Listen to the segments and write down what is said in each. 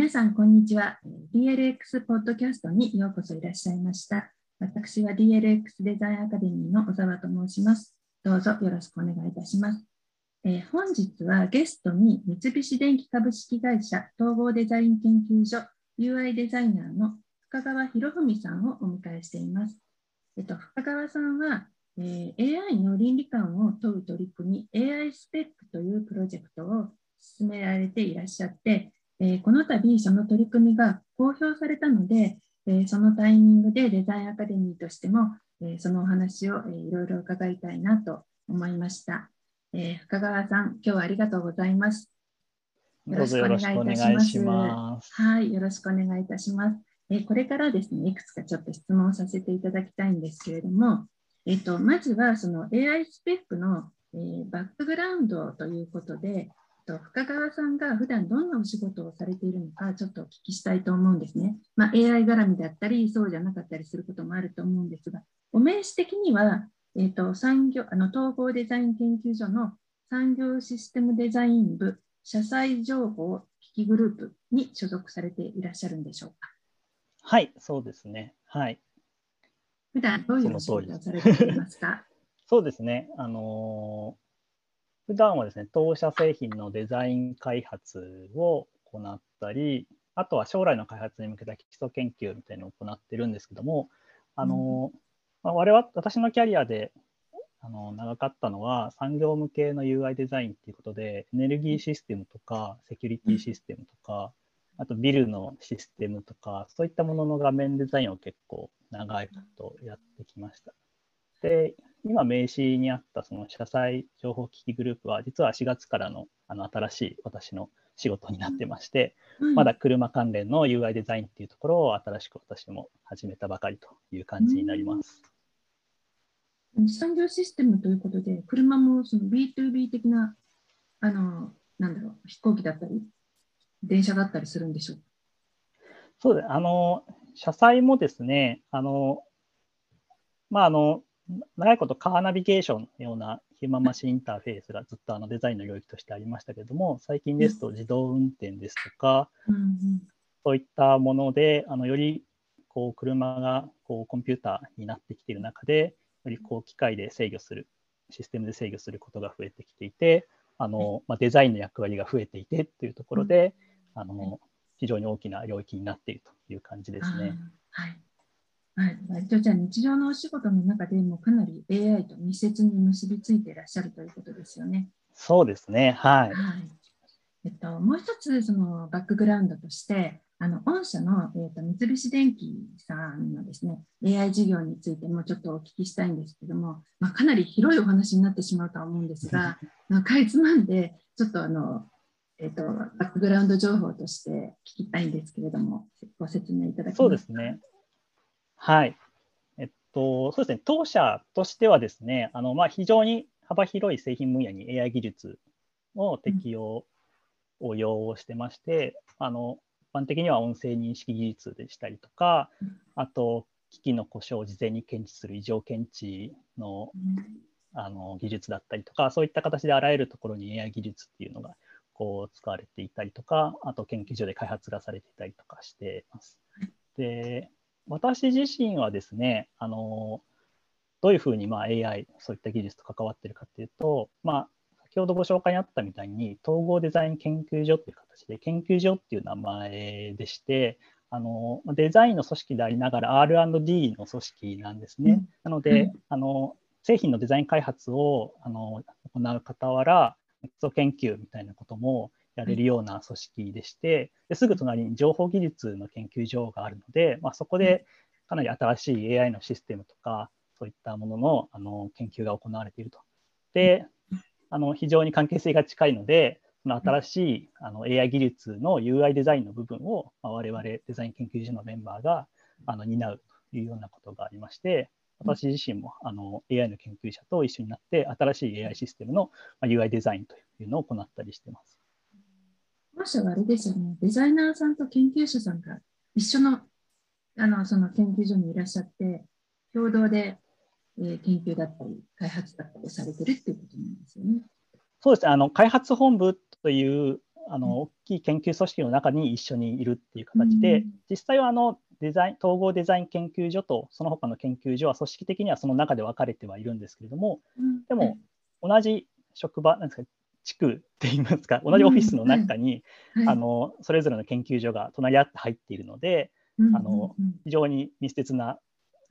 皆さん、こんにちは。DLX ポッドキャストにようこそいらっしゃいました。私は DLX デザインアカデミーの小沢と申します。どうぞよろしくお願いいたします。えー、本日はゲストに三菱電機株式会社統合デザイン研究所 UI デザイナーの深川博文さんをお迎えしています。えっと、深川さんは、えー、AI の倫理観を問う取り組み AI スペックというプロジェクトを進められていらっしゃって、えー、この度その取り組みが公表されたので、えー、そのタイミングでデザインアカデミーとしても、えそのお話を、えいろいろ伺いたいなと思いました。え深川さん、今日はありがとうございます。よろしくお願いいたします。はい、よろしくお願いいたします。えこれからですね、いくつかちょっと質問させていただきたいんですけれども、えっと、まずはその AI スペックの、えー、バックグラウンドということで、と深川さんが普段どんなお仕事をされているのかちょっとお聞きしたいと思うんですね。まあ、AI 絡みだったりそうじゃなかったりすることもあると思うんですがお名刺的には、えーと、産業あの統合デザイン研究所の産業システムデザイン部社債情報機器グループに所属されていらっしゃるんでしょうか？はいそうですね。はい普段どういうお仕事をされていますか？そうですね。あのー普段はですね、当社製品のデザイン開発を行ったり、あとは将来の開発に向けた基礎研究みたいなのを行ってるんですけども、あの、まあ、我々、私のキャリアであの長かったのは産業向けの UI デザインっていうことで、エネルギーシステムとか、セキュリティシステムとか、あとビルのシステムとか、そういったものの画面デザインを結構長いことやってきました。で、今名刺にあったその社債情報機器グループは実は4月からのあの新しい私の仕事になってまして、うん、まだ車関連の UI デザインっていうところを新しく私も始めたばかりという感じになります。うん、産業システムということで、車もその B2B 的なあのなんだろう飛行機だったり、電車だったりするんでしょうそうです。あの、車載もですね、あの、まあ、あの、長いことカーナビゲーションのようなヒューマンマシンインターフェースがずっとあのデザインの領域としてありましたけれども、最近ですと自動運転ですとか、そういったもので、あのよりこう車がこうコンピューターになってきている中で、よりこう機械で制御する、システムで制御することが増えてきていて、あのまあ、デザインの役割が増えていてというところで、あの非常に大きな領域になっているという感じですね。はいはい、割とじゃあ日常のお仕事の中でもかなり AI と密接に結びついていらっしゃるということですよね。そうですね、はい。はいえっと、もう一つそのバックグラウンドとしてあの御社の、えーと、三菱電機さんのですね AI 事業についてもちょっとお聞きしたいんですけども、まあ、かなり広いお話になってしまうとは思うんですが、まあ、かいつまんでちょっとあの、えーと、とバックグラウンド情報として聞きたいんですけれどもご説明いただけますか？そうですねはい。えっと、そうですね、当社としてはですね、あのまあ、非常に幅広い製品分野に AI 技術の適用を要してまして、うん、あの一般的には音声認識技術でしたりとか、あと、機器の故障を事前に検知する異常検知の,、あの技術だったりとか、そういった形であらゆるところに AI 技術っていうのがこう使われていたりとか、あと研究所で開発がされていたりとかしています。で私自身はですね、あのどういうふうにまあ AI、そういった技術と関わっているかというと、まあ、先ほどご紹介にあったみたいに、統合デザイン研究所という形で、研究所っていう名前でして、あのデザインの組織でありながら R&D の組織なんですね。うん、なので、うん、あの製品のデザイン開発をあの行う傍ら、基礎研究みたいなこともやれるような組織でして、ですぐ隣に情報技術の研究所があるので、まあ、そこでかなり新しい AI のシステムとか、そういったもののあの研究が行われていると。で、あの非常に関係性が近いので、その新しいあの AI 技術の UI デザインの部分を、まあ、我々デザイン研究所のメンバーがあの担うというようなことがありまして、私自身もあの AI の研究者と一緒になって、新しい AI システムの UI デザインというのを行ったりしています。当社はあれですよね、デザイナーさんと研究者さんが一緒のあのその研究所にいらっしゃって、共同で、えー、研究だったり、開発だったりされてるっていうことなんですよね。そうです。ね、あの開発本部というあの大きい研究組織の中に一緒にいるっていう形で、実際はあのデザイン統合デザイン研究所とその他の研究所は組織的にはその中で分かれてはいるんですけれども、でも同じ職場なんですか地区って言いますか同じオフィスの中に、あのそれぞれの研究所が隣り合って入っているので、あの非常に密接な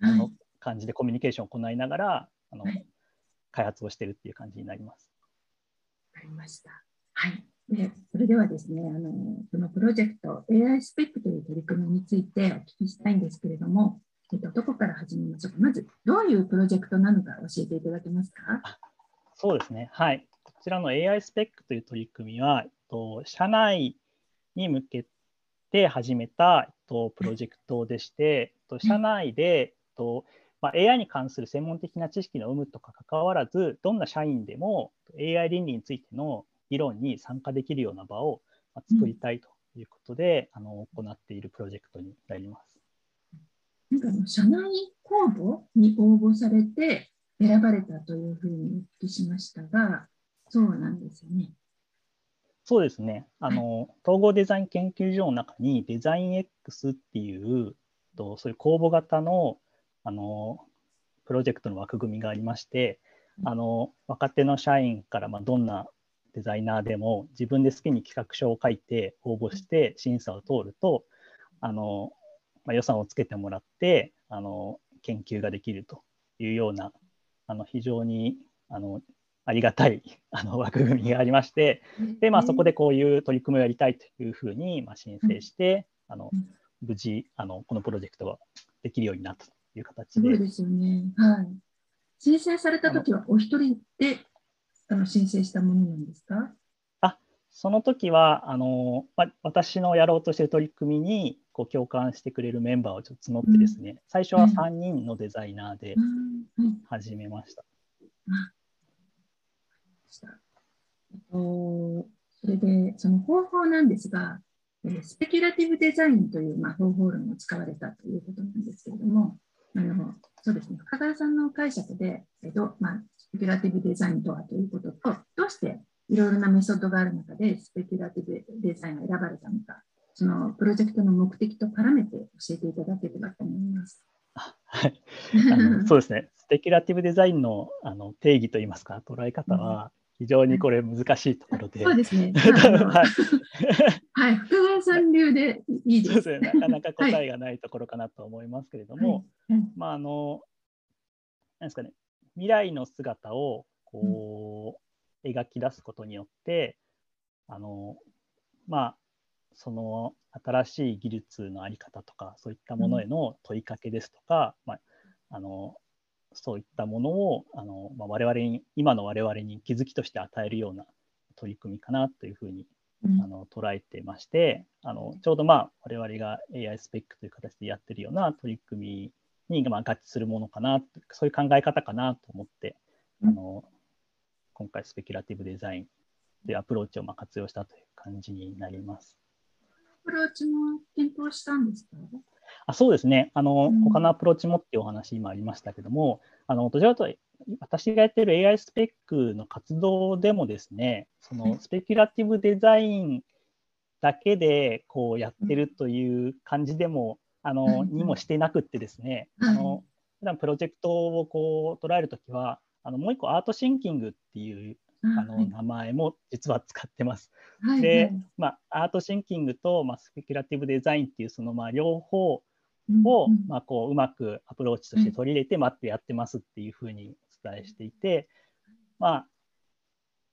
あの感じでコミュニケーションを行いながらあの、開発をしているっていう感じになります。わかりました。はい。でそれではですね、あのこのプロジェクト AI スペックという取り組みについてお聞きしたいんですけれども、えっと、どこから始めましょうか。まず、どういうプロジェクトなのか教えていただけますか。そうですね。はい。こちらの AI スペックという取り組みは、えっと、社内に向けて始めた、えっと、プロジェクトでして、えっと、社内で、えっとまあ、AI に関する専門的な知識の有無とか関わらず、どんな社員でも AI 倫理についての議論に参加できるような場を作りたいということで、うん、あの行っているプロジェクトになります。なんか社内公募に応募されて選ばれたというふうにお聞きしましたが、そうなんですよね。そうですね。あの、統合デザイン研究所の中にデザイン X っていうとそういう公募型のあのプロジェクトの枠組みがありまして、あの若手の社員からまどんなデザイナーでも自分で好きに企画書を書いて応募して審査を通るとあの、まあ、予算をつけてもらってあの研究ができるというようなあの非常にあのありがたい あの枠組みがありましてで、まあ、そこでこういう取り組みをやりたいというふうに、まあ、申請してあの無事あのこのプロジェクトができるようになったという形で。そうですよね、はい、申請された時はお一人であの申請したものなんですか？あその時はあの、ま、私のやろうとしている取り組みにこう共感してくれるメンバーをちょっと募ってですね、うん、最初は3人のデザイナーで始めました。それでその方法なんですが、スペキュラティブデザインという、まあ、方法論を使われたということなんですけれども、あのそうですね、深川さんの解釈で、えっとまあ、スペキュラティブデザインとはということと、どうしていろいろなメソッドがある中でスペキュラティブデザインが選ばれたのか、そのプロジェクトの目的と絡めて教えていただければと思います。はい、そうですね、スペキュラティブデザインのあの定義といいますか、捉え方は、非常にこれ難しいところで。そうですね。はい、はい、福川さん流でいいです。ね、なかなか答えがないところかなと思いますけれども、はい、まああのなんですかね、未来の姿をこう、描き出すことによってあのまあその新しい技術の在り方とかそういったものへの問いかけですとか、うん、まあ、あのそういったものをあの、まあ、我々に今の我々に気づきとして与えるような取り組みかなというふうに、うん、あの捉えてましてあのちょうどまあ我々が AI スペックという形でやってるような取り組みに、まあ、合致するものかなそういう考え方かなと思って、うん、あの今回 speculative design でアプローチをまあ活用したという感じになります。アプローチも検討したんですか？あそうですね。あの、うん、他のアプローチもっていうお話今ありましたけども、あの、どちらかと私がやってる AI スペックの活動でもですね、その speculative designだけでこうやってるという感じでも、あの、にもしてなくってですね、あの、普段プロジェクトをこう捉えるときは、あのもう一個アートシンキングっていうあの名前も実は使ってます。はい、で、まあ、アートシンキングと、まあ、スペキュラティブデザインっていうそのまあ両方を、まあ、こううまくアプローチとして取り入れて待ってやってますっていうふうにお伝えしていて、まあ、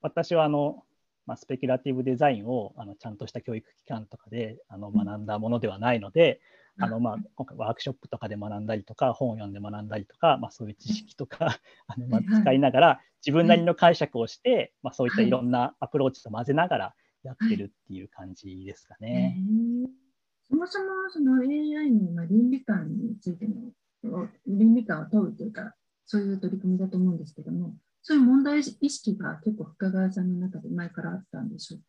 私はあの、まあ、スペキュラティブデザインをあのちゃんとした教育機関とかであの学んだものではないので、あのまあ、今回ワークショップとかで学んだりとか本を読んで学んだりとか、まあ、そういう知識とか あのまあ使いながら自分なりの解釈をして、まあ、そういったいろんなアプローチと混ぜながらやってるっていう感じですかね。そもそもその AI の倫理観についての倫理観を問うというかそういう取り組みだと思うんですけどもそういう問題意識が結構深川さんの中で前からあったんでしょう。か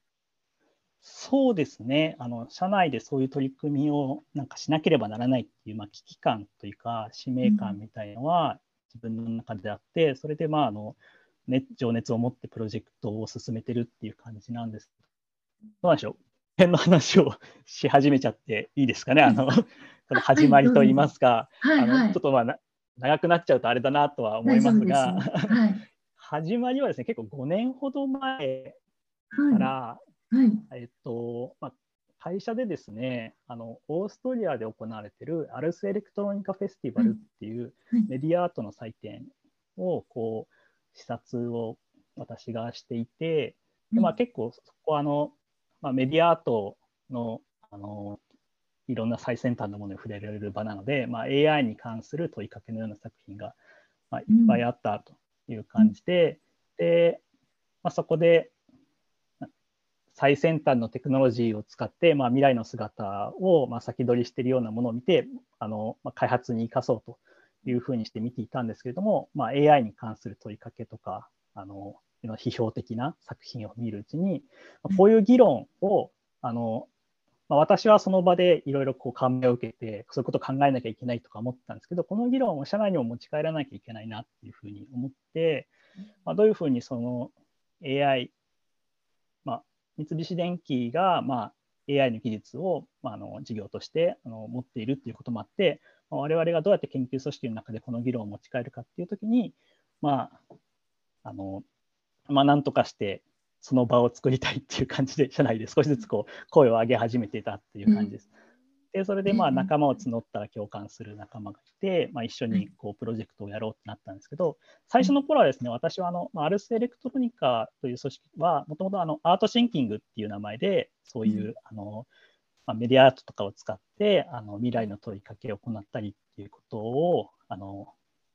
そうですね。あの社内でそういう取り組みをなんかしなければならないっていう、まあ、危機感というか使命感みたいのは自分の中であって、それでまああの、ね、情熱を持ってプロジェクトを進めてるっていう感じなんです。どうなんでしょう、辺の話をし始めちゃっていいですかね、あの、始まりといいますか、はいはい、あのちょっとまあ長くなっちゃうとあれだなとは思いますが、はい、始まりはですね、結構5年ほど前から、はい、えっと、まあ、会社でですね、あのオーストリアで行われているアルスエレクトロニカフェスティバルっていうメディアアートの祭典をこう視察を私がしていて、でまあ、結構そこあの、まあ、メディアアートのあのいろんな最先端のものに触れられる場なので、まあ、AI に関する問いかけのような作品が、まあ、いっぱいあったという感じで、でまあ、そこで最先端のテクノロジーを使って、まあ、未来の姿を、まあ、先取りしているようなものを見てあの、まあ、開発に生かそうというふうにして見ていたんですけれども、まあ、AI に関する問いかけとかあの批評的な作品を見るうちにまこういう議論をあのまあ、私はその場でいろいろこう感銘を受けて、そういうことを考えなきゃいけないとか思ったんですけど、この議論を社内にも持ち帰らなきゃいけないなっていうふうに思って、まあ、どういうふうにその AI、まあ、三菱電機がまあ AI の技術を、まあ、あの事業としてあの持っているっていうこともあって、まあ、我々がどうやって研究組織の中でこの議論を持ち帰るかっていうときに、まあ、あの、まあ、なんとかしてその場を作りたいっていう感じで社内で少しずつこう声を上げ始めていたっていう感じです。でそれでまあ仲間を募ったら共感する仲間がいて、まあ、一緒にこうプロジェクトをやろうってなったんですけど最初の頃はですね私はあのアルスエレクトロニカという組織はもともとアートシンキングっていう名前でそういうあの、まあ、メディアアートとかを使ってあの未来の問いかけを行ったりっていうことをあの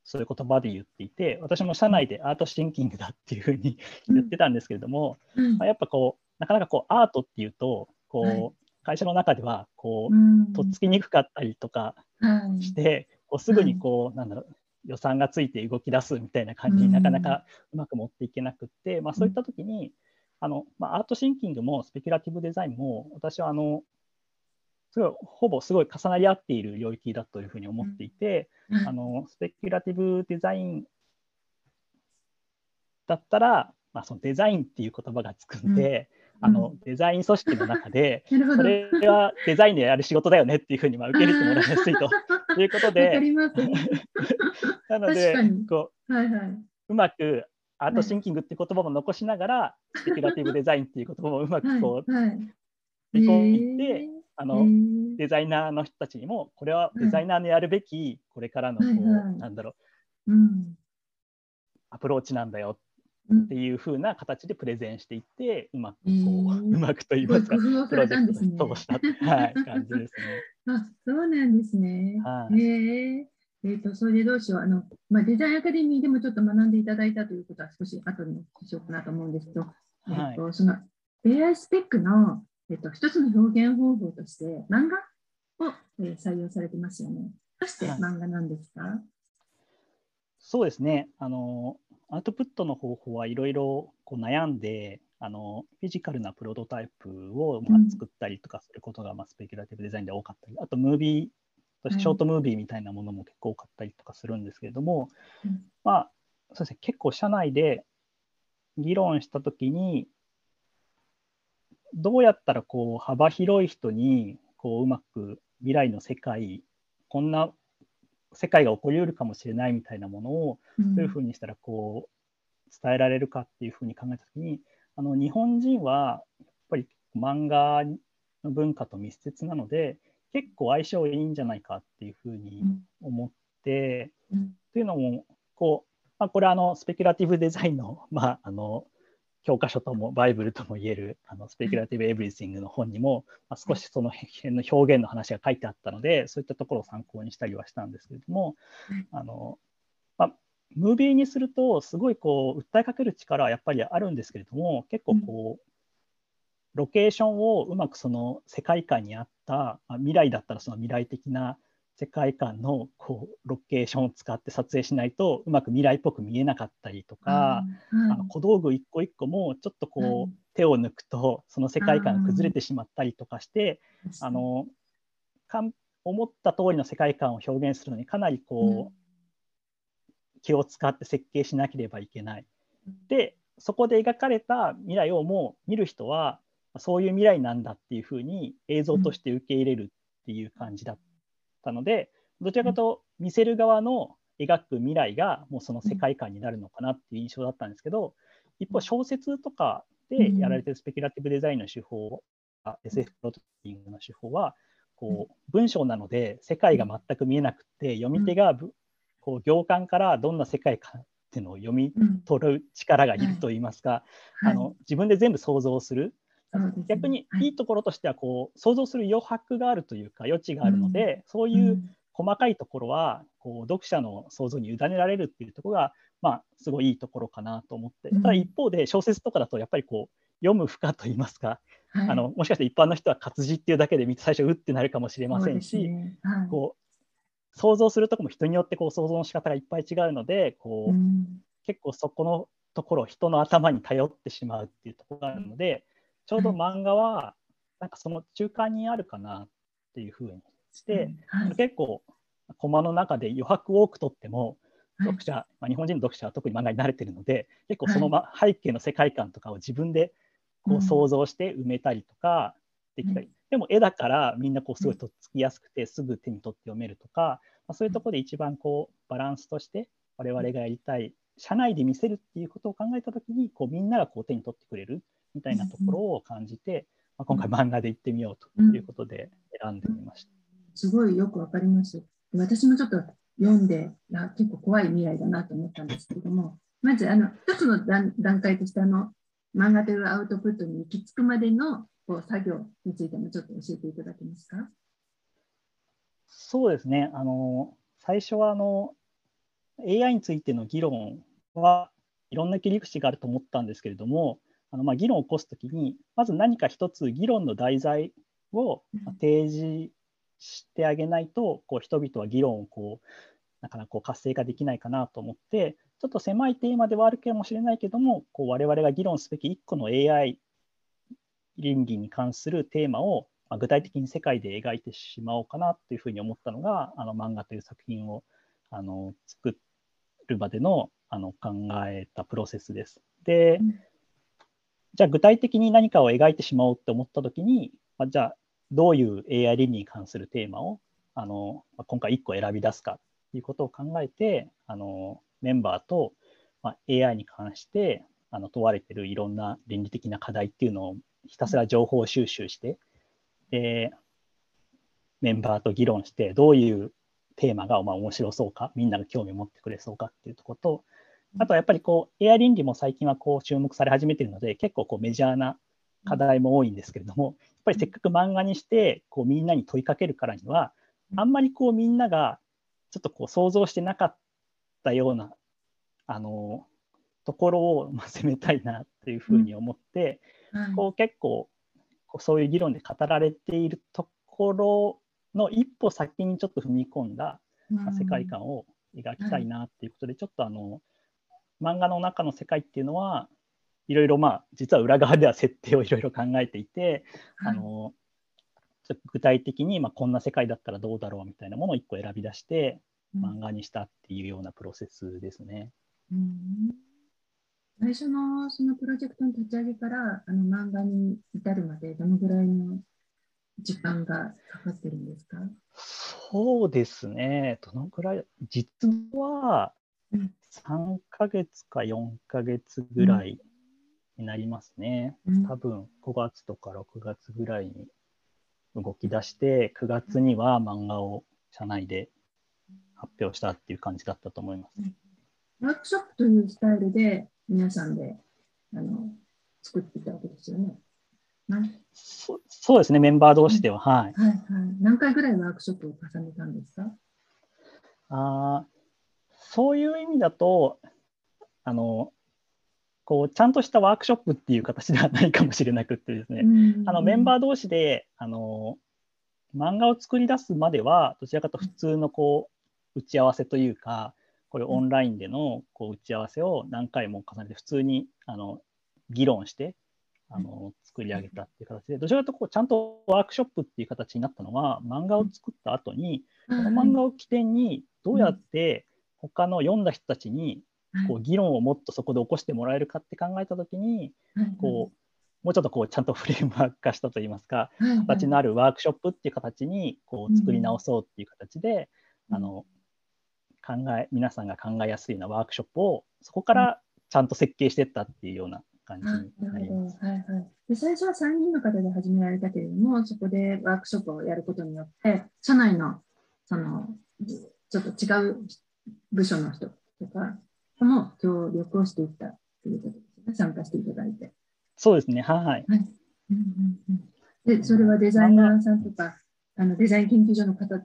そういう言葉で言っていて、私も社内でアートシンキングだっていうふうに言ってたんですけれども、うん。まあ、やっぱこう、なかなかこうアートっていうと、こう、はい、会社の中ではこう、うん、とっつきにくかったりとかして、こうすぐにこう、なんだろう、予算がついて動き出すみたいな感じになかなかうまく持っていけなくって、まあ、そういった時に、あのまあ、アートシンキングもスペキュラティブデザインも私はあのすごいほぼすごい重なり合っている領域だというふうに思っていて、うん、あのスペキュラティブデザインだったら、まあ、そのデザインっていう言葉がつくんで、うん、あのデザイン組織の中で、それはデザインでやる仕事だよねっていうふうにまあ受け入れてもらいやすいと。いうことで、なのでこう、はいはい、うまくアートシンキングっていう言葉も残しながら、スペキュラティブデザインっていう言葉もうまくこう、はいはい、込んで、あのデザイナーの人たちにもこれはデザイナーのやるべきこれからのこう、はいはい、なんだろう、うん、アプローチなんだよっていうふうな形でプレゼンしていって、うまくこう、うまくと言いますか、プロジェクトに通した、はい、感じですね。あそうなんですね。はい、ええー、とそれでどうしよう。あの、まあ、デザインアカデミーでもちょっと学んでいただいたということは少し後にしようかなと思うんですけど、はい、えーとその AI スペックのえっと、一つの表現方法として漫画を、えー、採用されてますよね。どうして漫画なんですか、はい、そうですね。あの。アウトプットの方法はいろいろ悩んであのフィジカルなプロトタイプを、まあ、作ったりとかすることが、うん、まあ、スペキュラティブデザインで多かったりあとムービーショートムービーみたいなものも結構多かったりとかするんですけれども、うん、まあそうですね。結構社内で議論したときにどうやったらこう幅広い人にこううまく未来の世界こんな世界が起こりうるかもしれないみたいなものをどういうふうにしたらこう伝えられるかっていうふうに考えた時にあの日本人はやっぱり漫画の文化と密接なので結構相性いいんじゃないかっていうふうに思って、うん、というのもこう、まあ、これはあのスペキュラティブデザインの,、まあ、あの教科書ともバイブルともいえるあのスペキュラティブ・エブリシングの本にも、まあ、少しその辺の表現の話が書いてあったのでそういったところを参考にしたりはしたんですけれども、あのまあ、ムービーにするとすごいこう訴えかける力はやっぱりあるんですけれども結構こう、ロケーションをうまくその世界観に合った、まあ、未来だったらその未来的な世界観のこうロケーションを使って撮影しないとうまく未来っぽく見えなかったりとか、うんあの小道具一個一個もちょっとこう、うん、手を抜くとその世界観が崩れてしまったりとかして、あのかん思った通りの世界観を表現するのにかなりこう、気を使って設計しなければいけない。でそこで描かれた未来をもう見る人はそういう未来なんだっていうふうに映像として受け入れるっていう感じだったので、どちらかと見せる側の描く未来がもうその世界観になるのかなっていう印象だったんですけど、一方小説とかでやられてるスペキュラティブデザインの手法、SF プロトティングの手法はこう文章なので世界が全く見えなくて読み手がこう行間からどんな世界かっていうのを読み取る力がいるといいますか、あの自分で全部想像する逆にい。いところとしてはこう想像する余白があるというか余地があるので、そういう細かいところはこう読者の想像に委ねられるっていうところが、まあ、すごいいいところかなと思って、ただ一方で小説とかだとやっぱりこう読む負荷といいますか、はい、あのもしかして一般の人は活字っていうだけで見て最初うってなるかもしれませんし、ねはい、こう想像するとこも人によってこう想像の仕方がいっぱい違うのでこう、うん、結構そこのところ人の頭に頼ってしまうっていうところがあるのでちょうど漫画はなんかその中間にあるかなっていうふうにして、はい、結構コマの中で余白を多く取っても読者、まあ、日本人の読者は特に漫画に慣れてるので結構その、ま、背景の世界観とかを自分でこう想像して埋めたりとかできたり、うん、でも絵だからみんなこうすごいとっつきやすくてすぐ手に取って読めるとか、まあ、そういうところで一番こうバランスとして我々がやりたい社内で見せるっていうことを考えた時にこうみんながこう手に取ってくれるみたいなところを感じて、まあ、今回漫画で行ってみようということで選んでみました。すごいよくわかります。私もちょっと読んで結構怖い未来だなと思ったんですけれどもまずあの一つの段階としてあの漫画というアウトプットに行き着くまでのこう作業についてもちょっと教えていただけますか？そうですね。あの最初はあの AI についての議論はいろんな切り口があると思ったんですけれどもあのまあ議論を起こすときにまず何か一つ議論の題材を提示してあげないとこう人々は議論をこうなかなかこう活性化できないかなと思ってちょっと狭いテーマではあるかもしれないけどもこう我々が議論すべき1個の AI 倫理に関するテーマを具体的に世界で描いてしまおうかなというふうに思ったのがあの漫画という作品をあの作るまでのあの考えたプロセスです。で、うん、じゃあ具体的に何かを描いてしまおうって思った時に、まあ、じゃあどういう AI 倫理に関するテーマをあのまあ今回1個選び出すかということを考えてあのメンバーと、まあ、AI に関してあの問われているいろんな倫理的な課題っていうのをひたすら情報収集してでメンバーと議論してどういうテーマがまあ面白そうかみんなが興味を持ってくれそうかっていうとことあとはやっぱりこう AI 倫理も最近はこう注目され始めているので結構こうメジャーな課題も多いんですけれども、やっぱりせっかく漫画にしてこうみんなに問いかけるからにはあんまりこうみんながちょっとこう想像してなかったようなあのところを、まあ、攻めたいなっていうふうに思って、うん、こう結構そういう議論で語られているところの一歩先にちょっと踏み込んだ、まあ、世界観を描きたいなっていうことで、ちょっとあの漫画の中の世界っていうのはいろいろまあ実は裏側では設定をいろいろ考えていて、はい、あの具体的にまあこんな世界だったらどうだろうみたいなものを1個選び出して漫画にしたっていうようなプロセスですね。うん、最初のそのプロジェクトの立ち上げからあの漫画に至るまでどのぐらいの時間がかかってるんですか？そうですね、どのぐらい、実は3ヶ月か4ヶ月ぐらいになりますね。多分5月とか6月ぐらいに動き出して、9月には漫画を社内で発表したっていう感じだったと思います。ワークショップというスタイルで皆さんであの作っていたわけですよね。そそうですね、メンバー同士では、はい。はいはい、何回ぐらいワークショップを重ねたんですか？あそういう意味だとあのこうちゃんとしたワークショップっていう形ではないかもしれなくてですね、あのメンバー同士であの漫画を作り出すまではどちらかと普通のこう打ち合わせというかこれオンラインでのこう打ち合わせを何回も重ねて普通にあの議論してあの作り上げたっていう形でどちらかとこうちゃんとワークショップっていう形になったのは漫画を作った後にこの漫画を起点にどうやって他の読んだ人たちにこう議論をもっとそこで起こしてもらえるかって考えた時に、こうもうちょっとこうちゃんとフレームワーク化したといいますか、形のあるワークショップっていう形にこう作り直そうっていう形で、うんあの考え皆さんが考えやすいようなワークショップをそこからちゃんと設計していったっていうような感じあになるほど。なります。はいはい。で、最初は3人の方で始められたけれども、そこでワークショップをやることによって、社内の、その、ちょっと違う部署の人とかとも協力をしていったということですね。参加していただいて。そうですね、はい。はい。うんうんうん、で、それはデザイナーさんとか、あのデザイン研究所の方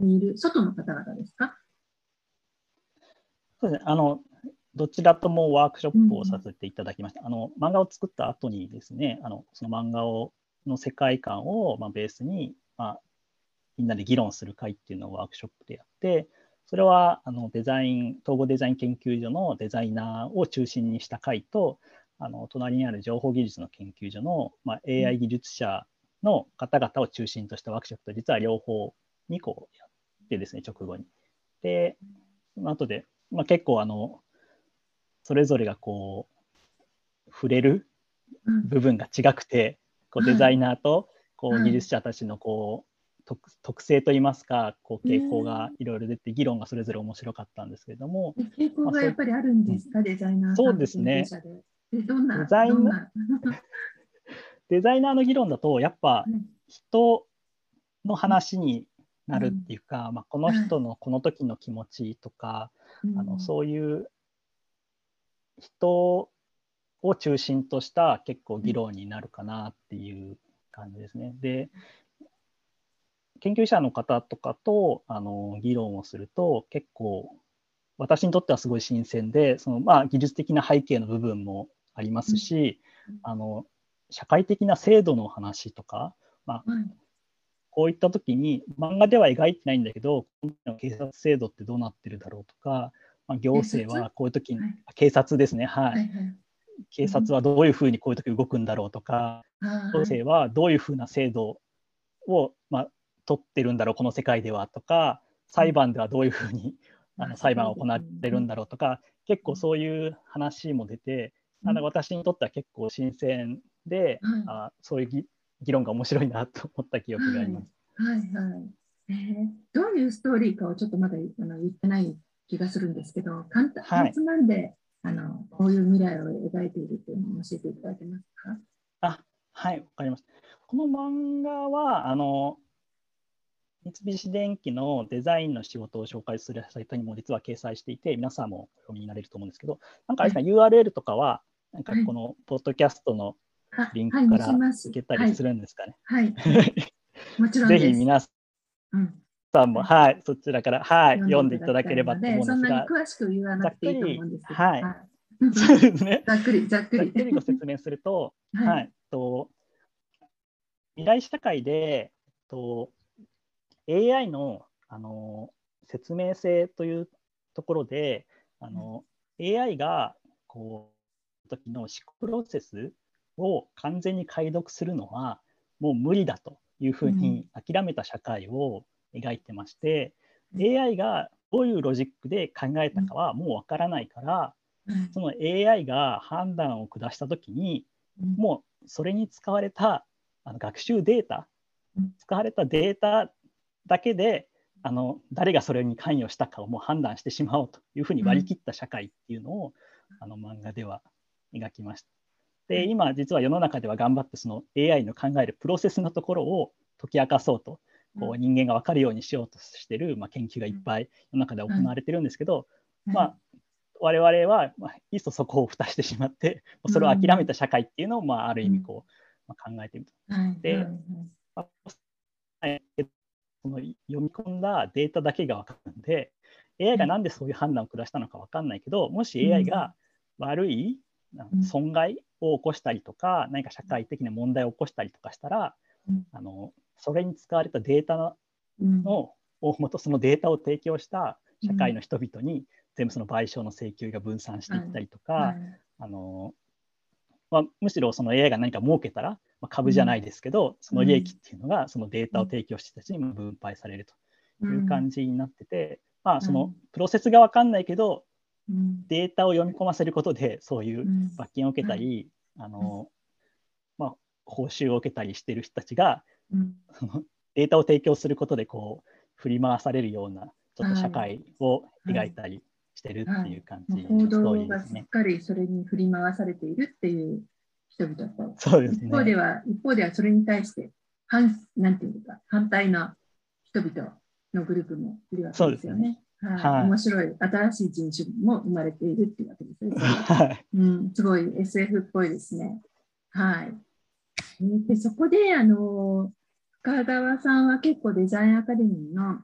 にいる外の方々ですか？そうですねあのどちらともワークショップをさせていただきました。あの漫画を作った後にですね、あのその漫画をの世界観を、まあ、ベースに、まあ、みんなで議論する会っていうのをワークショップでやって、それはあのデザイン統合デザイン研究所のデザイナーを中心にした会と、あの隣にある情報技術の研究所の、まあ、AI 技術者の方々を中心としたワークショップと、実は両方にこうやってですね、直後に。で、その後で、まあ、結構あの、それぞれがこう、触れるうん部分が違くて、こうはいデザイナーとこはいう技術者たちのこう特特性といいますか、こう傾向がいろいろ出て、議論がそれぞれ面白かったんですけれども、で傾向がやっぱりあるんですか、デザイナーさんそうですね。どんなデザイナー デザイナーの議論だと、やっぱはい。人の話になるっていうか、まあ、この人のこの時の気持ちとか、あのそういう人を中心とした結構議論になるかなっていう感じですね。で研究者の方とかとあの議論をすると結構私にとってはすごい新鮮でその、まあ、技術的な背景の部分もありますし、うん。あの社会的な制度の話とか、まあ、はい。こういった時に漫画では描いてないんだけど警察制度ってどうなってるだろうとか、まあ、行政はこういう時にはい。警察ですね。はい、はいはい。警察はどういうふうにこういう時動くんだろうとか、行政はどういうふうな制度を、まあ、取ってるんだろうこの世界ではとか裁判ではどういうふうにああの裁判が行われるんだろうとか結構そういう話も出てあの私にとっては結構新鮮で、はいあそういう議議論が面白いなと思った記憶があります。はいはい。えーどういうストーリーかをちょっとまだあの言ってない気がするんですけど、簡単はいつまんで、あのこういう未来を描いているというのを教えていただけますか？あはい、わかりました。この漫画は、あの、三菱電機のデザインの仕事を紹介するサイトにも実は掲載していて、皆さんもお読みになれると思うんですけど、なんかあれですか、URL とかは、なんかこのポッドキャストのあリンクはい、から見せます。いけたりするんですかね？はい、はい、もちろんぜです。ひ皆さうん、んも、はい、そちらから、はい、読んでいたただければと思うんそんなにですが、詳しく言わなくていいと思うんですけど。はいそうですね。ざっくり、ざっくり。ざっくりご説明すると、は いはい、と未来社会でと AI のあの説明性というところであの、AI がこう時の思考プロセスを完全に解読するのはもう無理だというふうに諦めた社会を描いてまして、うん。AI がどういうロジックで考えたかはもうわからないから、はいその AI が判断を下したときに、うん。もうそれに使われたあの学習データうん、使われたデータだけで、あの誰がそれに関与したかをもう判断してしまおうというふうに割り切った社会っていうのを、あの漫画では描きました。で、うん。今実は世の中では頑張ってその AI の考えるプロセスのところを解き明かそうと、こう人間が分かるようにしようとしている、まあ、研究がいっぱい世の中で行われてるんですけど、まあ、我々は、まあ、いっそそこを蓋してしまって、それを諦めた社会っていうのを、まあ、ある意味こう、まあ、考えてみると。はいでまあその読み込んだデータだけが分かるんで、AI がなんでそういう判断を下したのか分かんないけど、もし AI が悪いうん。損害を起こしたりとか、何か社会的な問題を起こしたりとかしたら、うん。あのそれに使われたデータの大元そのデータを提供した社会の人々に全部その賠償の請求が分散していったりとか、はい。あのまあ、むしろその AI が何か儲けたら、まあ、株じゃないですけど、その利益っていうのがそのデータを提供した人たちにも分配されるという感じになってて、まあそのプロセスが分かんないけどうん。データを読み込ませることでそういううん。罰金を受けたり、あの報酬を受けたりしてる人たちが、データを提供することでこう振り回されるようなちょっと社会を描いたりしてるっていう感じのストーリ動がすっ。かりそれに振り回されているっていう人々と、そうです一方でね。は、一方ではそれに対して反、なんていうか、反対な人々のグループもいるわけですよね。はいはい面白い新しい人種も生まれているっていうわけですね。はい。うん、すごい SF っぽいですね。はい。えーでそこで、あの、深川さんは結構デザインアカデミーの、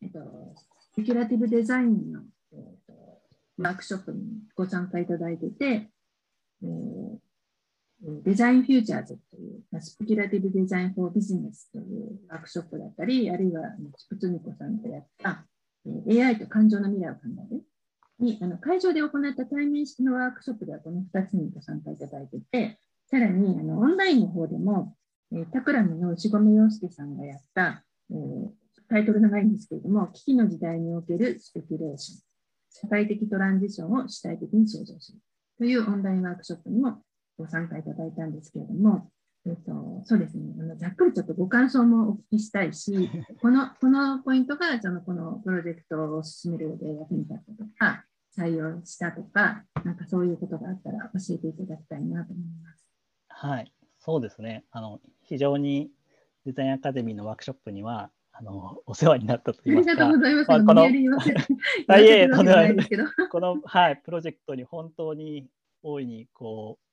えっと、キュラティブデザインの、えっと、ワークショップにご参加いただいてて、えーデザインフューチャーズという、スペキュラティブデザインフォービジネスというワークショップだったり、あるいは、チプツニコさんがやった、AI と感情の未来を考える。にあの会場で行った対面式のワークショップではこの2つにご参加いただいていて、さらにあのオンラインの方でも、えータクラムの牛込洋介さんがやった、えータイトル長いんですけれども、危機の時代におけるスペキュレーション、社会的トランジションを主体的に想像するというオンラインワークショップにもご参加いただいたんですけれども、えっと、そうですねあの、ざっくりちょっとご感想もお聞きしたいし、このこのポイントがそのこのプロジェクトを進める上で役に立ったとか、採用したとか、なんかそういうことがあったら教えていただきたいなと思います。はい。そうですね。あの、非常にデザインアカデミーのワークショップには、あの、お世話になったとあり言いますかがとうございます。まあこの いえい。この、はい、プロジェクトに本当に大いに、こう、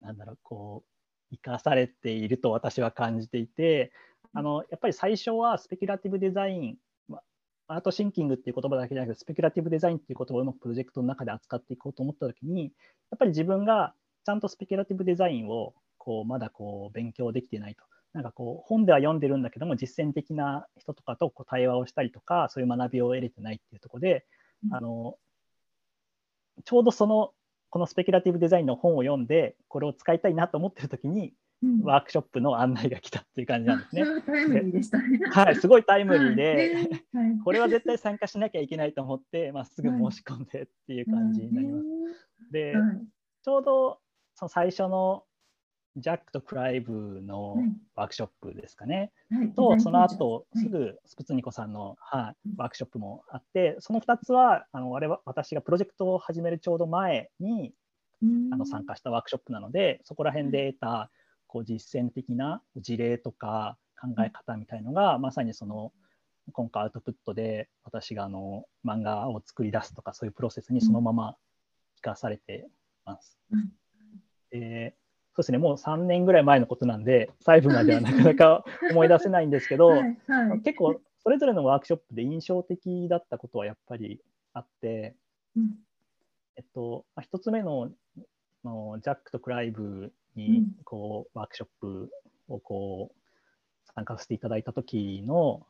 なんだろう、こう、生かされていると私は感じていて、あの、やっぱり最初はスペキュラティブデザイン、まアートシンキングっていう言葉だけじゃなくて、スペキュラティブデザインっていう言葉をうまくプロジェクトの中で扱っていこうと思ったときに、やっぱり自分がちゃんとスペキュラティブデザインを、こう、まだこう、勉強できてないと。なんかこう、本では読んでるんだけども、実践的な人とかとこう対話をしたりとか、そういう学びを得れてないっていうところで、うんあの、ちょうどその、このスペキュラティブデザインの本を読んで、これを使いたいなと思ってる時に、うんワークショップの案内が来たっていう感じなんですねそ。れ はタイムリーでしたね。はい、すごいタイムリーで、はいはいこれは絶対参加しなきゃいけないと思って、まあ、すぐ申し込んでっていう感じになります。で、はいちょうどその最初のジャックとクライブのはい。ワークショップですかね。はい。と、その後、はい。すぐスプツニコさんの、はいうん。ワークショップもあって、その2つは、あの我々私がプロジェクトを始めるちょうど前にうん。あの参加したワークショップなので、そこら辺で得たこう実践的な事例とか考え方みたいのが、まさにその今回アウトプットで私があの漫画を作り出すとかそういうプロセスにそのまま生かされてます。うんでそうですね、もう3年ぐらい前のことなんで、細部まではなかなか 思い出せないんですけど、はいはい。結構それぞれのワークショップで印象的だったことはやっぱりあって、うん。えっと、まあ一つ目のあのジャックとクライブうにん。こうワークショップをこう参加させていただいた時の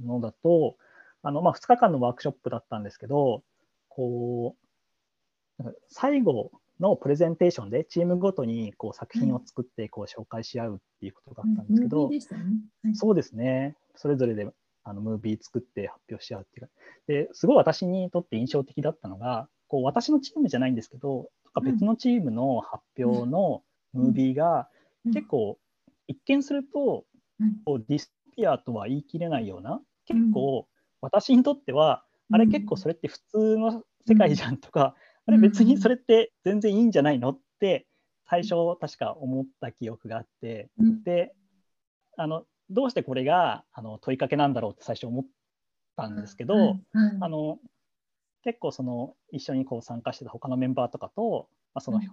ものだとあの、まあ、2日間のワークショップだったんですけどこう最後のプレゼンテーションでチームごとにこう作品を作ってこう紹介し合うっていうことがあったんですけど、そうですね。それぞれであのムービー作って発表し合うっていうか。で、すごい私にとって印象的だったのが、こう私のチームじゃないんですけど、とか別のチームの発表のムービーがうん。結構一見するとうん。こうディストピアとは言い切れないような、結構私にとっては、あれ結構それって普通の世界じゃんとか、あれ別にそれって全然いいんじゃないのって最初確か思った記憶があって、うん。であのどうしてこれがあの問いかけなんだろうって最初思ったんですけど、あの結構その一緒にこう参加してた他のメンバーとかと、まあ、そのうん。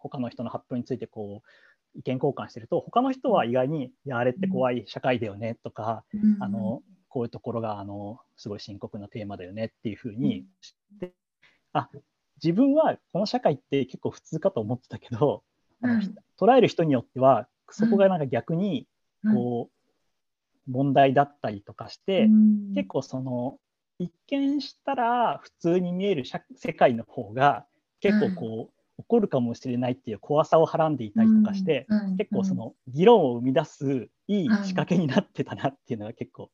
他の人の発表についてこう意見交換してると他の人は意外に「いやあれって怖い社会だよね」とか、うん。あのこういうところがあのすごい深刻なテーマだよねっていうふうに知って、あ自分はこの社会って結構普通かと思ってたけど、あのはい捉える人によってはそこがなんか逆にはいこう問題だったりとかして、うん。結構その一見したら普通に見える社世界の方が結構こう、起こるかもしれないっていう怖さをはらんでいたりとかして、結構その議論を生み出すいい仕掛けになってたなっていうのが結構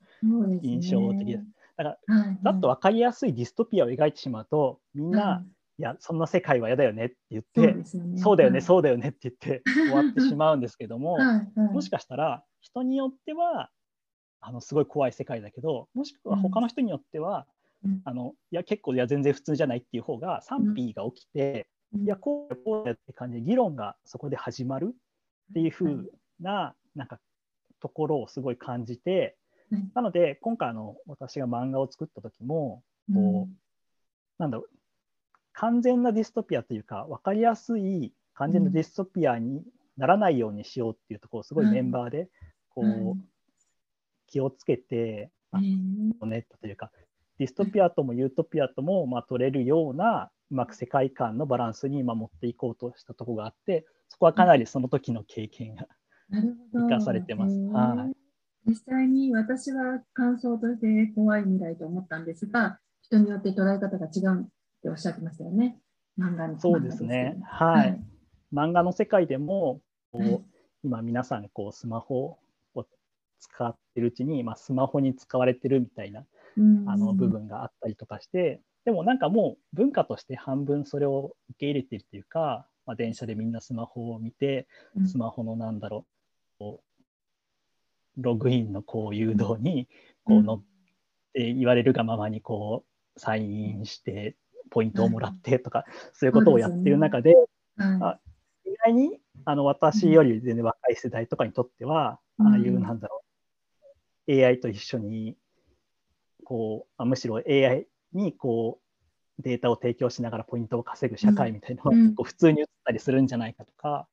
印象的です。だからはい。ざっと分かりやすいディストピアを描いてしまうとみんないやそんな世界は嫌だよねって言ってそうだよね、はいそうだよねって言って終わってしまうんですけども、もしかしたら人によってはあのすごい怖い世界だけどもしくは他の人によっては、うん。あのいや結構いや全然普通じゃないっていう方が賛否が起きて、いやこうだこうだって感じで議論がそこで始まるっていう風ななんかところをすごい感じて、はい。なので今回あの私が漫画を作った時もこうなんだろう完全なディストピアというか分かりやすい完全なディストピアにならないようにしようっていうところをすごいメンバーでこう、はい気をつけて、ネットというかディストピアともユートピアともまあ取れるようなうまく世界観のバランスに今持っていこうとしたところがあってそこはかなりその時の経験が生かされてます。はい。実際に私は感想として怖い未来と思ったんですが、人によって捉え方が違うっておっしゃってましたよね。漫画にそうですね。はい、はい。漫画の世界でも今皆さんこうスマホを使ってるうちに、まあ、スマホに使われてるみたいなうん。あの部分があったりとかして、でもなんかもう文化として半分それを受け入れてるっていうか、まあ、電車でみんなスマホを見てうん。スマホのなんだろうログインのこう誘導にこう乗って言われるがままにこうサインしてポイントをもらってとか、そういうことをやってる中では意外にあの私より全然若い世代とかにとっては、うん。ああいうなんだろう AI と一緒にこうあむしろ AI にこうデータを提供しながらポイントを稼ぐ社会みたいなのがう普通に映ったりするんじゃないかとか、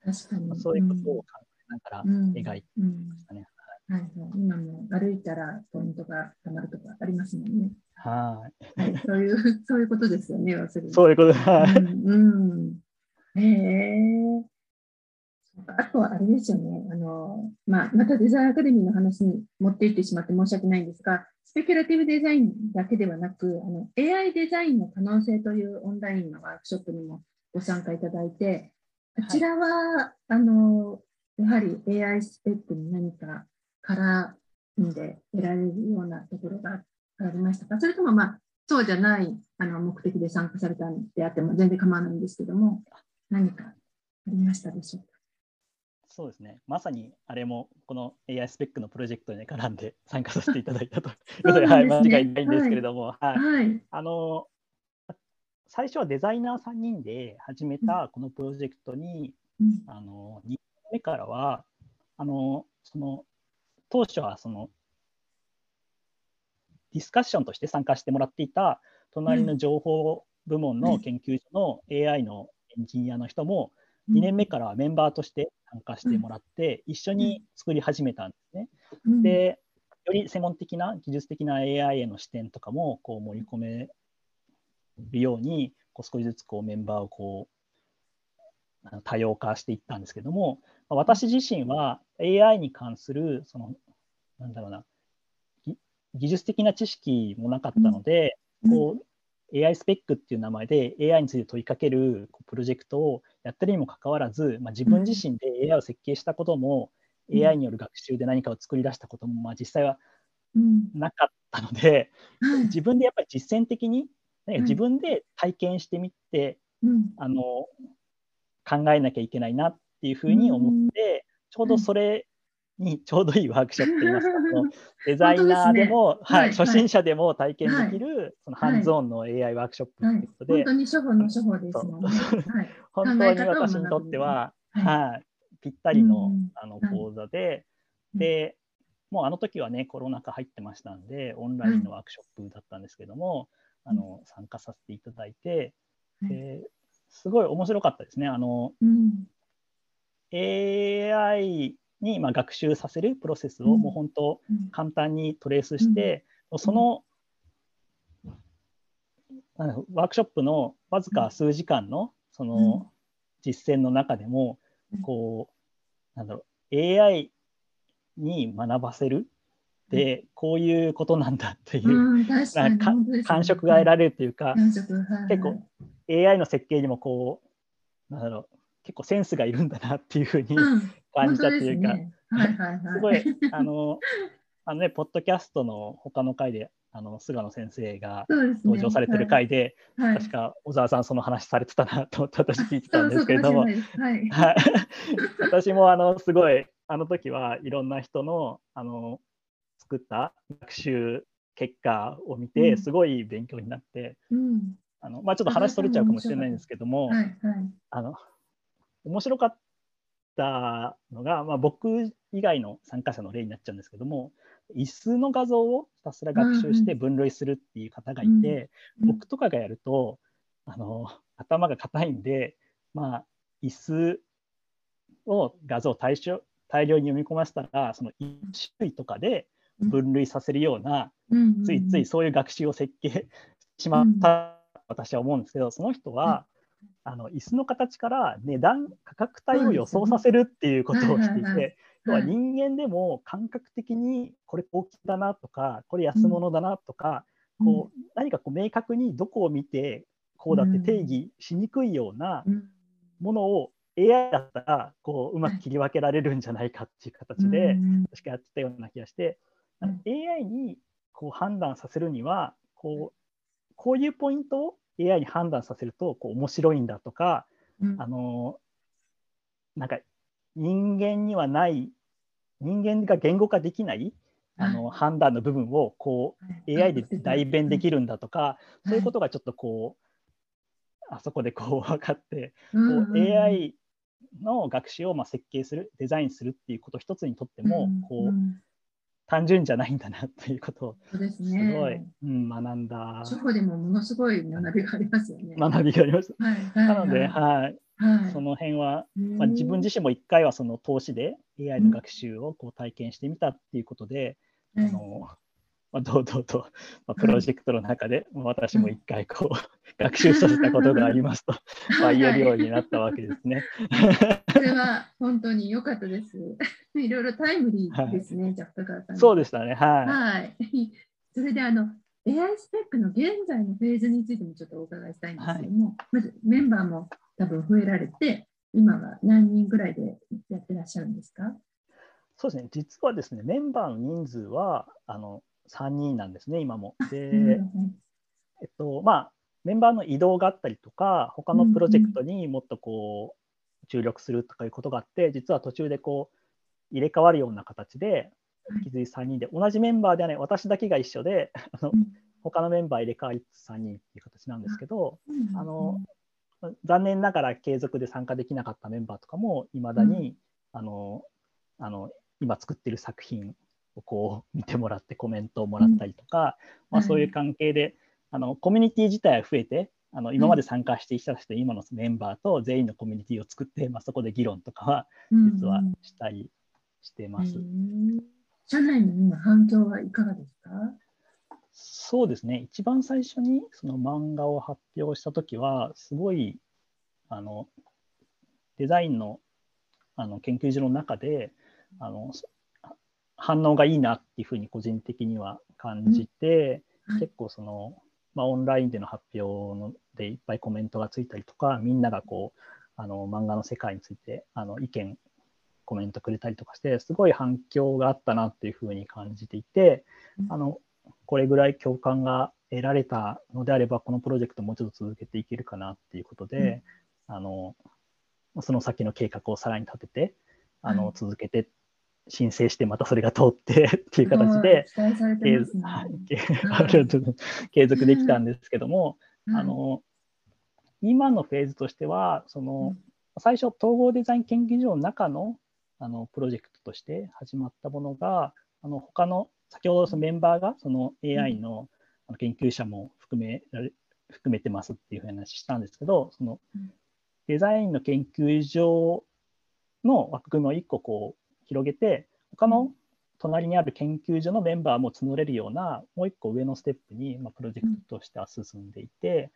そういうことを考えながらうん。描いてうんましたね。はい。はい、今も歩いたらポイントがたまるとかありますもんね。はい。はい、そういう、そういうことですよね、要する。に。そういうこと。はいうんうん、へえ。そうかあとはあれですよね、あのまあ、またデザインアカデミーの話に持っていってしまって申し訳ないんですが、スペキュラティブデザインだけではなく、あの AI デザインの可能性というオンラインのワークショップにもご参加いただいて、こちらは、あのやはり AI スペックに何か絡んで得られるようなところがありましたか？それとも、まあ、そうじゃないあの目的で参加されたんであっても全然構わないんですけども、何かありましたでしょうか？そうですね。まさにあれもこの AI スペックのプロジェクトに絡んで 参加させていただいたと いうことで、はい、間違いないんですけれども、はい。はい。あの、最初はデザイナー3人で始めたこのプロジェクトに、うんあの、2年目からは、あの、その、当初はその、ディスカッションとして参加してもらっていた隣の情報部門の研究所の AI のエンジニアの人も、2年目からはメンバーとして参加してもらって、一緒に作り始めたんですね。うん、で、より専門的な技術的な AI への視点とかもこう盛り込めるように、こう少しずつこうメンバーをこう多様化していったんですけども、まあ私自身は AI に関するそのなんだろうなぎ技術的な知識もなかったので、うん。こう AI スペックっていう名前で AI について問いかけるプロジェクトをやってるにもかかわらず、まあ、自分自身で AI を設計したことも、うん。AI による学習で何かを作り出したことも、まあ、実際はうん。なかったので、はい。自分でやっぱり実践的に、自分で体験してみて、うん。あの考えなきゃいけないなっていうふうに思って、ちょうどそれにちょうどいいワークショップといいますか、デザイナーでも、すね。はいはい、初心者でも体験できる、そのハンズオンの AI ワークショップはいということで、本当に初歩の初歩ですもんね。本当に私にとっては、はい、ぴったりの,、うんあのはい。講座で、うん。で、もうあの時はね、コロナ禍入ってましたんで、オンラインのワークショップだったんですけども、あの参加させていただいて、はい。ですごい面白かったですね。あのうん、AI にまあ学習させるプロセスをうん。もう本当うん。簡単にトレースして、その、ワークショップのわずか数時間のその実践の中でも、うん。こうなんだろう AI に学ばせるってこういうことなんだっていう、感触が得られるというか、結構 AI の設計にもこうなんだろう結構センスがいるんだなっていうふうにうん感じたというか、すねはいはいはい。すごいあのあのねポッドキャストの他の回であの菅野先生が登場されてる回で、はい確か小沢さんその話されてたなと思って私聞いてたんですけれどもはい、私もあのすごいあの時はいろんな人のあの作った学習結果を見うんてすごい勉強になって、はい。うん。あのまあ、ちょっと話それちゃうかもしれないんですけども、はいはい。あの面白かったのが、まあ、僕以外の参加者の例になっちゃうんですけども椅子の画像をひたすら学習して分類するっていう方がいて、うん僕とかがやるとあの頭が硬いんで、まあ、椅子を画像大量大量に読み込ませたらその一種類とかで分類させるような、うんついついそういう学習を設計してしまった、私は思うんですけどその人は、あの椅子の形から値段価格帯を予想させるっていうことをしていて要は人間でも感覚的にこれ大きだなとかこれ安物だなとか、こう何かこう明確にどこを見てこうだって定義しにくいようなうんものを AI だったらこううまく切り分けられるんじゃないかっていう形でうん確かやってたような気がして、うん。AI にこう判断させるにはこうこういうポイントを AI に判断させるとこう面白いんだとか、うん。あのなんか人間にはない人間が言語化できないあの判断の部分をこう AI で代弁できるんだとか、そういうことがちょっとこうあそこでこう分かって、こう AI の学習をまあ設計するデザインするっていうこと一つにとっても、こう単純じゃないんだなっていうことをそうですすごい、ね。うん、学んだ初歩でもものすごい学びがありますよね。学びがありました。はいはいなので、はいはい、はいその辺は、うんまあ、自分自身も一回はその投資で AI の学習をこう体験してみたっていうことで、はいあのまあ、堂々と、まあ、プロジェクトの中で、まあ私も一回こう学習させたことがありますと、まあ、言えるようになったわけですね。それは本当に良かったです。いろいろタイムリーですね、じゃあさん。そうでしたね。はい。はい。それであの AI スペックの現在のフェーズについてもちょっとお伺いしたいんですけども、まずメンバーも多分増えられて、今は何人ぐらいでやってらっしゃるんですか？そうですね。実はですね、メンバーの人数はあの3人なんですね、今も。で、うんえっと、まあ、メンバーの移動があったりとか、他のプロジェクトにもっとこう、注力するとかいうことがあって、実は途中でこう、入れ替わるような形で、はい。気づい3人で、同じメンバーではない、私だけが一緒で、あのうん。他のメンバー入れ替わりつつ3人っていう形なんですけど、うんあの残念ながら継続で参加できなかったメンバーとかも、いまだに、あのあの今作ってる作品をこう見てもらってコメントをもらったりとか、まあ、そういう関係で、あのコミュニティ自体は増えてあの今まで参加してきた人、今のメンバーと全員のコミュニティを作って、まあ、そこで議論とかは実はしたりしてます。うん。社内の今反響はいかがですか？そうですね、一番最初にその漫画を発表したときは、すごいあのデザインのあの研究所の中であのそ反応がいいなっていうふうに個人的には感じて、うん。はい。結構その、まあ、オンラインでの発表のでいっぱいコメントがついたりとか、みんながこうあの漫画の世界についてあの意見、コメントくれたりとかして、すごい反響があったなっていうふうに感じていて、あのこれぐらい共感が得られたのであれば、このプロジェクトもうちょっと続けていけるかなっていうことで、あのその先の計画をさらに立てて、あのはい。続けて申請して、またそれが通って っていう形で、継続できたんですけども、はいあの今のフェーズとしては、その最初、統合デザイン研究所の中のあのプロジェクトとして始まったものが、あの他の先ほどそのメンバーがその AI の研究者も含められ含めてますっていう話したんですけど、そのうん。デザインの研究所の枠組みを1個こう広げて、他の隣にある研究所のメンバーも募れるような、もう1個上のステップに、まあ、プロジェクトとしては進んでいて、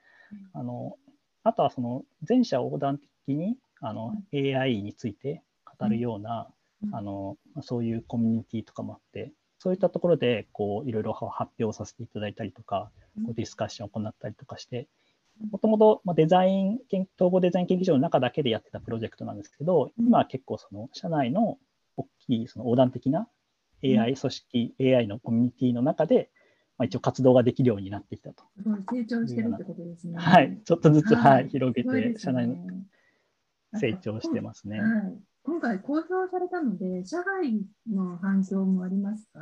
あのあとはその全社横断的にあの AI について語るような、うん。あのそういうコミュニティとかもあって、そういったところでこういろいろ発表させていただいたりとか、こうディスカッションを行ったりとかして、もともとまあデザイン研、統合デザイン研究所の中だけでやってたプロジェクトなんですけど、今は結構その社内のいその横断的な AI 組織、AI のコミュニティの中で、まあ、一応活動ができるようになってきたと。成長してるってことですね。はい、ちょっとずつ、はいはい、広げて、社内の成長してますね。はい。今回公表されたので、社外の反響もありますか？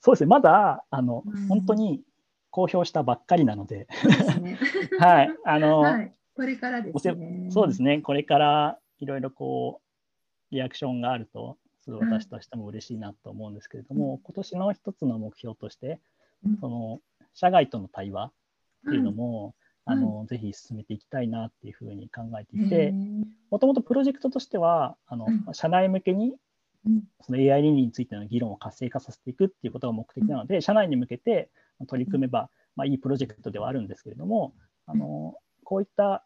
そうですね、まだあの、うん本当に公表したばっかりなので。はい、あの、はい。これからですね。そうですね、これからいろいろこう、リアクションがあると、すごい私としても嬉しいなと思うんですけれども、今年の一つの目標として、うん。その社外との対話っていうのも、はいあのぜひ進めていきたいなっていうふうに考えてへいて、ー。もともとプロジェクトとしては、あのうん。社内向けにうん。その AI 倫理についての議論を活性化させていくっていうことが目的なので、社内に向けて取り組めば、まあ、いいプロジェクトではあるんですけれども、あのこういった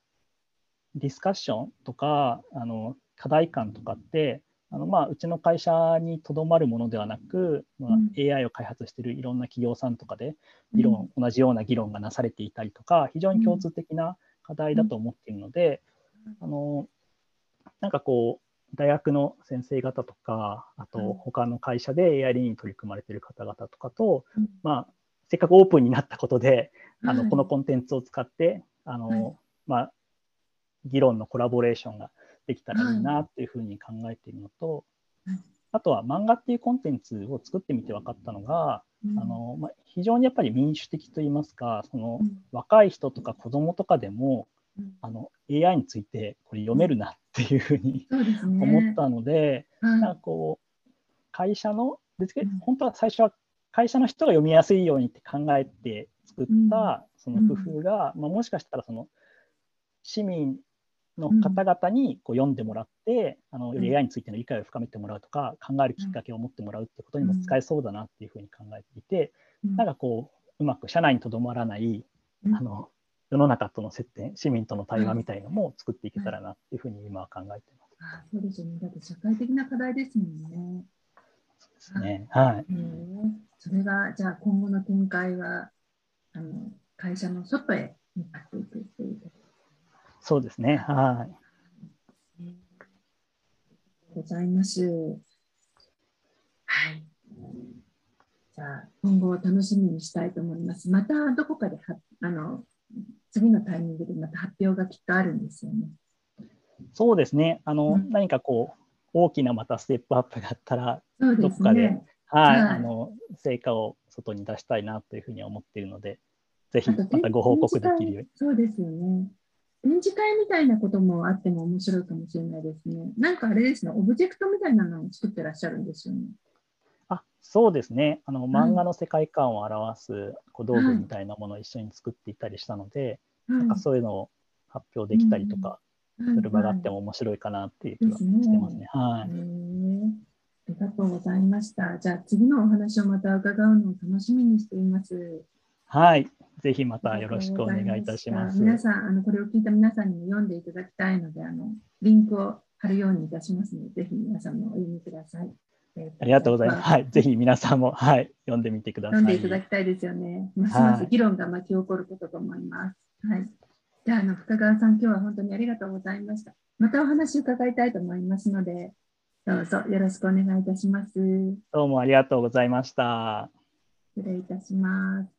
ディスカッションとか、あの課題感とかって、あのまあ、うちの会社にとどまるものではなく、まあうん。AI を開発しているいろんな企業さんとかで議論、同じような議論がなされていたりとか、非常に共通的な課題だと思っているので、あのなんかこう、大学の先生方とか、あうん。と他の会社で AI に取り組まれている方々とかと、うん。まあ、せっかくオープンになったことで、あはいのこのコンテンツを使って、あのはいまあ、議論のコラボレーションができたらいいなっていうふうに考えているのと、はい。あとは漫画っていうコンテンツを作ってみて分かったのが、うん。あのまあ、非常にやっぱり民主的といいますか、そのうん。若い人とか子供とかでも、うん。あの AI についてこれ読めるなっていうふうに。思ったので、はい。なんかこう会社の別にうん。本当は最初は会社の人が読みやすいようにって考えて作ったその工夫が、まあ、もしかしたらその市民の方々にこう読んでもらって、あのよりうん AI についての理解を深めてもらうとか考えるきっかけを持ってもらうってことにも使えそうだなっていうふうに考えていて、うんなんかこううまく社内にとどまらない、うんあの世の中との接点市民との対話みたいのも作っていけたらなっていうふうに今は考えてます。あそうですよね。だって社会的な課題ですもんね。ですね。はい。へえそれが、じゃあ今後の展開は、あの会社の外へ向かっていくっていうことそうですね。はい。ございます。はい。じゃあ、今後を楽しみにしたいと思います。またどこかではあの次のタイミングでまた発表がきっとあるんですよね。そうですね。あの、うん何かこう、大きなまたステップアップがあったら、そうですどっかでね。はい、はいあの、成果を外に出したいなというふうには思っているので、ぜひまたご報告できるように。そうですよね。展示会みたいなこともあっても面白いかもしれないですね。なんかあれですね、オブジェクトみたいなのを作ってらっしゃるんですよね。あ、そうですね。あの、漫画の世界観を表す小道具みたいなものを一緒に作っていたりしたので、なんかそういうのを発表できたりとかする場があっても面白いかなっていう気はしてますね。はい。ありがとうございました。じゃあ次のお話をまた伺うのを楽しみにしています。はい。ぜひまたよろしくお願いいたします。皆さん、あのこれを聞いた皆さんにも読んでいただきたいので、あのリンクを貼るようにいたしますので、ぜひ皆さんもお読みください。えーありがとうございます。はい。ぜひ皆さんも、はい、読んでみてください。読んでいただきたいですよね。ますますはい議論が巻き起こることと思います。はい。じゃあ、あの深川さん、今日は本当にありがとうございました。またお話を伺いたいと思いますので、どうぞよろしくお願いいたします。失どうもありがとうございました。礼いたします。